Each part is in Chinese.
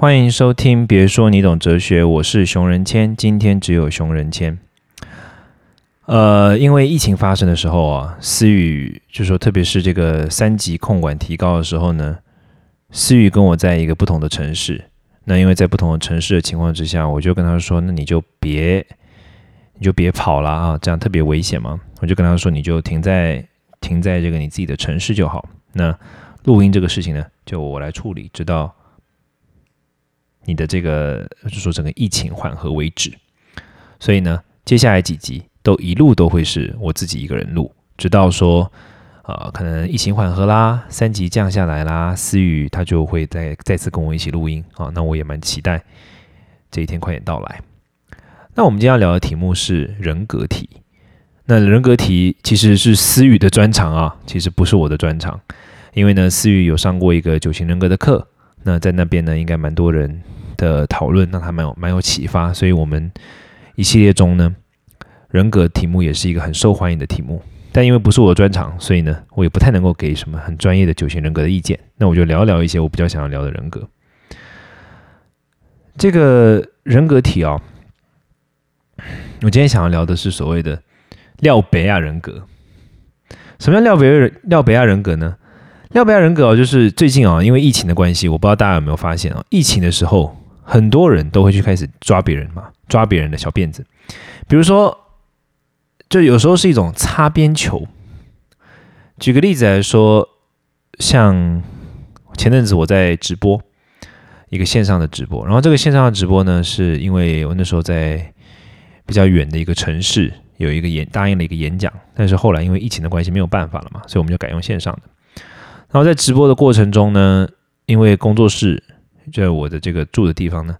欢迎收听，别说你懂哲学，我是熊仁谦，今天只有熊仁谦。呃，因为疫情发生的时候啊，思雨就说，特别是这个三级控管提高的时候呢，思雨跟我在一个不同的城市。那因为在不同的城市的情况之下，我就跟他说，那你就别，你就别跑了啊，这样特别危险嘛。我就跟他说，你就停在停在这个你自己的城市就好。那录音这个事情呢，就我来处理，直到。你的这个就说整个疫情缓和为止，所以呢，接下来几集都一路都会是我自己一个人录，直到说，呃，可能疫情缓和啦，三级降下来啦，思雨他就会再再次跟我一起录音啊，那我也蛮期待这一天快点到来。那我们今天要聊的题目是人格题，那人格题其实是思雨的专长啊，其实不是我的专长，因为呢，思雨有上过一个九型人格的课，那在那边呢，应该蛮多人。的讨论让他蛮有蛮有启发，所以我们一系列中呢，人格题目也是一个很受欢迎的题目。但因为不是我的专长，所以呢，我也不太能够给什么很专业的九型人格的意见。那我就聊聊一些我比较想要聊的人格。这个人格题啊，我今天想要聊的是所谓的廖北亚人格。什么叫廖北亚廖北亚人格呢？廖北亚人格哦，就是最近啊，因为疫情的关系，我不知道大家有没有发现啊，疫情的时候。很多人都会去开始抓别人嘛，抓别人的小辫子。比如说，就有时候是一种擦边球。举个例子来说，像前阵子我在直播一个线上的直播，然后这个线上的直播呢，是因为我那时候在比较远的一个城市有一个演答应了一个演讲，但是后来因为疫情的关系没有办法了嘛，所以我们就改用线上的。然后在直播的过程中呢，因为工作室。就在我的这个住的地方呢，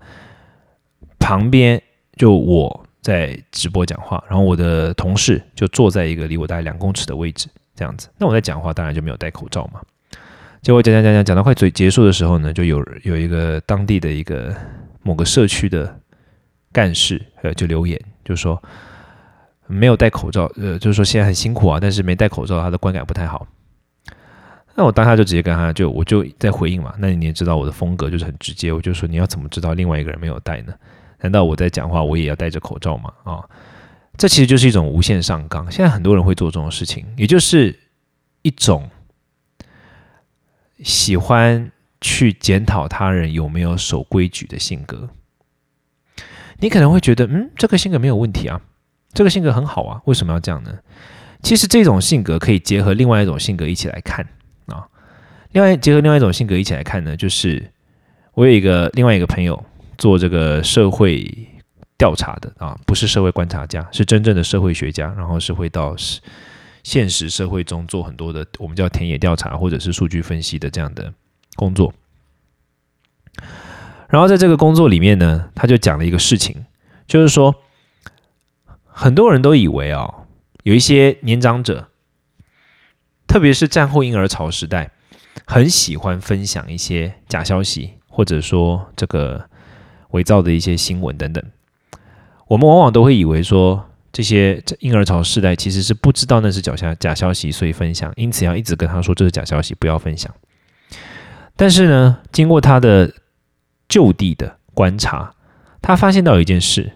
旁边就我在直播讲话，然后我的同事就坐在一个离我大概两公尺的位置，这样子。那我在讲话，当然就没有戴口罩嘛。结果讲讲讲讲讲到快嘴结束的时候呢，就有有一个当地的一个某个社区的干事，呃，就留言就说没有戴口罩，呃，就是说现在很辛苦啊，但是没戴口罩，他的观感不太好。那我当下就直接跟他就我就在回应嘛，那你也知道我的风格就是很直接，我就说你要怎么知道另外一个人没有戴呢？难道我在讲话我也要戴着口罩吗？啊，这其实就是一种无限上纲。现在很多人会做这种事情，也就是一种喜欢去检讨他人有没有守规矩的性格。你可能会觉得，嗯，这个性格没有问题啊，这个性格很好啊，为什么要这样呢？其实这种性格可以结合另外一种性格一起来看。另外，结合另外一种性格一起来看呢，就是我有一个另外一个朋友做这个社会调查的啊，不是社会观察家，是真正的社会学家，然后是会到现实社会中做很多的我们叫田野调查或者是数据分析的这样的工作。然后在这个工作里面呢，他就讲了一个事情，就是说很多人都以为啊，有一些年长者，特别是战后婴儿潮时代。很喜欢分享一些假消息，或者说这个伪造的一些新闻等等。我们往往都会以为说，这些婴儿潮世代其实是不知道那是假消假消息，所以分享，因此要一直跟他说这是假消息，不要分享。但是呢，经过他的就地的观察，他发现到一件事：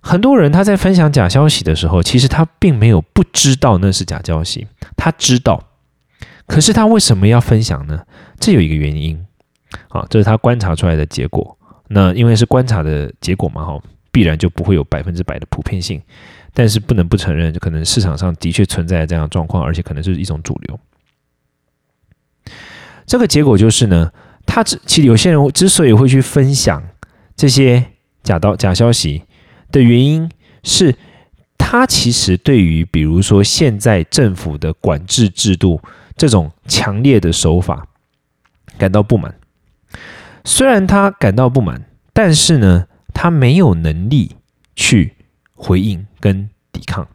很多人他在分享假消息的时候，其实他并没有不知道那是假消息，他知道。可是他为什么要分享呢？这有一个原因，啊，这是他观察出来的结果。那因为是观察的结果嘛，哈，必然就不会有百分之百的普遍性。但是不能不承认，就可能市场上的确存在这样的状况，而且可能是一种主流。这个结果就是呢，他之其实有些人之所以会去分享这些假刀假消息的原因是，他其实对于比如说现在政府的管制制度。这种强烈的手法感到不满，虽然他感到不满，但是呢，他没有能力去回应跟抵抗，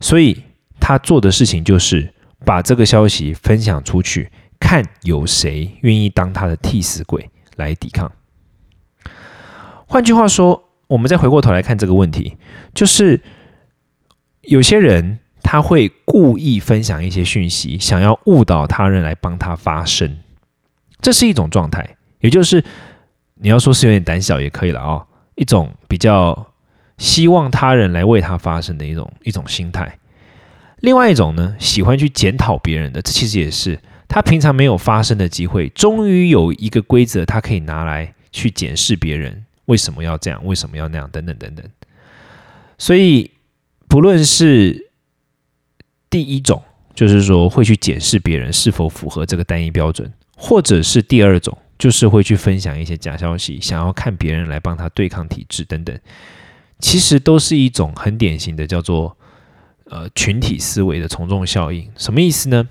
所以他做的事情就是把这个消息分享出去，看有谁愿意当他的替死鬼来抵抗。换句话说，我们再回过头来看这个问题，就是有些人。他会故意分享一些讯息，想要误导他人来帮他发声，这是一种状态。也就是你要说是有点胆小也可以了啊，一种比较希望他人来为他发声的一种一种心态。另外一种呢，喜欢去检讨别人的，这其实也是他平常没有发生的机会，终于有一个规则，他可以拿来去检视别人为什么要这样，为什么要那样，等等等等。所以，不论是第一种，就是说会去检视别人是否符合这个单一标准，或者是第二种，就是会去分享一些假消息，想要看别人来帮他对抗体制等等，其实都是一种很典型的叫做。呃，群体思维的从众效应什么意思呢？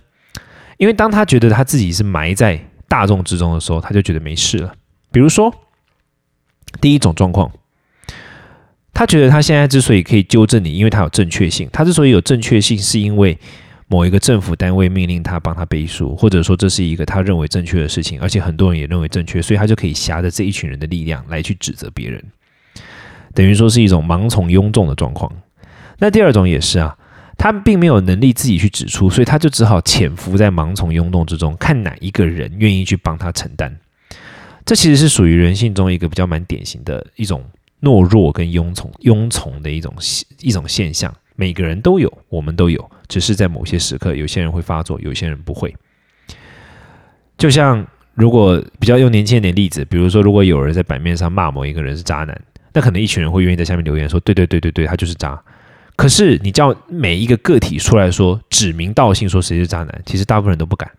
因为当他觉得他自己是埋在大众之中的时候，他就觉得没事了。比如说，第一种状况，他觉得他现在之所以可以纠正你，因为他有正确性。他之所以有正确性，是因为某一个政府单位命令他帮他背书，或者说这是一个他认为正确的事情，而且很多人也认为正确，所以他就可以挟着这一群人的力量来去指责别人，等于说是一种盲从庸众的状况。那第二种也是啊。他并没有能力自己去指出，所以他就只好潜伏在盲从庸动之中，看哪一个人愿意去帮他承担。这其实是属于人性中一个比较蛮典型的一种懦弱跟庸从庸从的一种一种现象。每个人都有，我们都有，只是在某些时刻，有些人会发作，有些人不会。就像如果比较用年轻一点例子，比如说，如果有人在版面上骂某一个人是渣男，那可能一群人会愿意在下面留言说：“对对对对对，他就是渣。”可是你叫每一个个体出来说指名道姓说谁是渣男，其实大部分人都不敢。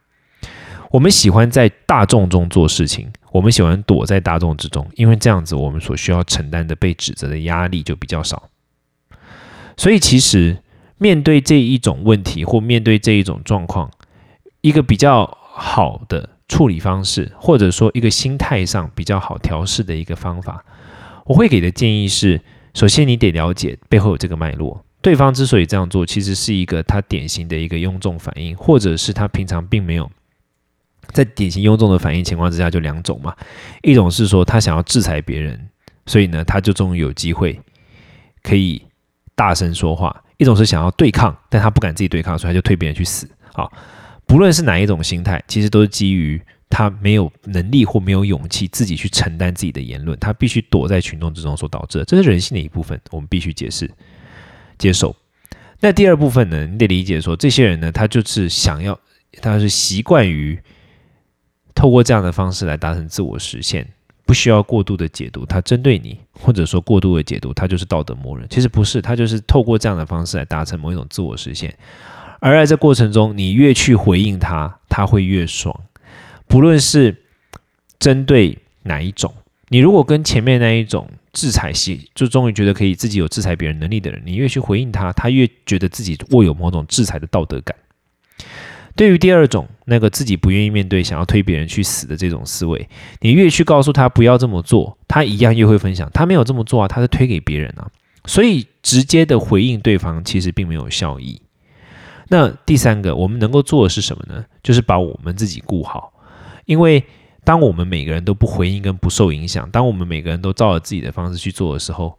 我们喜欢在大众中做事情，我们喜欢躲在大众之中，因为这样子我们所需要承担的被指责的压力就比较少。所以其实面对这一种问题或面对这一种状况，一个比较好的处理方式，或者说一个心态上比较好调试的一个方法，我会给的建议是：首先你得了解背后有这个脉络。对方之所以这样做，其实是一个他典型的一个庸众反应，或者是他平常并没有在典型庸众的反应情况之下，就两种嘛。一种是说他想要制裁别人，所以呢他就终于有机会可以大声说话；一种是想要对抗，但他不敢自己对抗，所以他就推别人去死。好，不论是哪一种心态，其实都是基于他没有能力或没有勇气自己去承担自己的言论，他必须躲在群众之中所导致的，这是人性的一部分，我们必须解释。接受。那第二部分呢？你得理解说，这些人呢，他就是想要，他是习惯于透过这样的方式来达成自我实现，不需要过度的解读。他针对你，或者说过度的解读，他就是道德魔人。其实不是，他就是透过这样的方式来达成某一种自我实现。而在这过程中，你越去回应他，他会越爽。不论是针对哪一种，你如果跟前面那一种。制裁系就终于觉得可以自己有制裁别人能力的人，你越去回应他，他越觉得自己握有某种制裁的道德感。对于第二种那个自己不愿意面对、想要推别人去死的这种思维，你越去告诉他不要这么做，他一样越会分享。他没有这么做啊，他是推给别人啊。所以直接的回应对方其实并没有效益。那第三个，我们能够做的是什么呢？就是把我们自己顾好，因为。当我们每个人都不回应跟不受影响，当我们每个人都照着自己的方式去做的时候，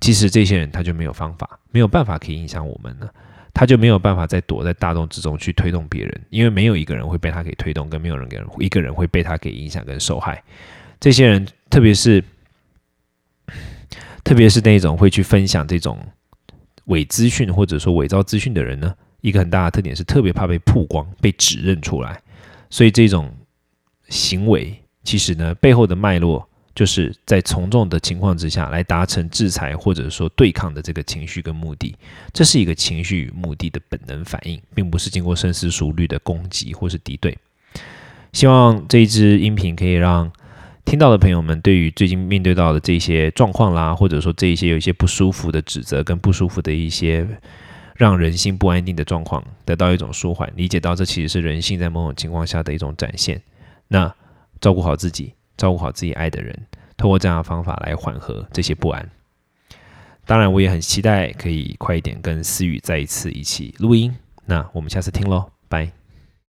其实这些人他就没有方法，没有办法可以影响我们了，他就没有办法再躲在大众之中去推动别人，因为没有一个人会被他给推动，跟没有人给一个人会被他给影响跟受害。这些人，特别是特别是那种会去分享这种伪资讯或者说伪造资讯的人呢，一个很大的特点是特别怕被曝光、被指认出来，所以这种。行为其实呢，背后的脉络就是在从众的情况之下来达成制裁或者说对抗的这个情绪跟目的，这是一个情绪与目的的本能反应，并不是经过深思熟虑的攻击或是敌对。希望这一支音频可以让听到的朋友们对于最近面对到的这些状况啦，或者说这一些有一些不舒服的指责跟不舒服的一些让人心不安定的状况，得到一种舒缓，理解到这其实是人性在某种情况下的一种展现。那照顾好自己，照顾好自己爱的人，通过这样的方法来缓和这些不安。当然，我也很期待可以快一点跟思雨再一次一起录音。那我们下次听喽，拜。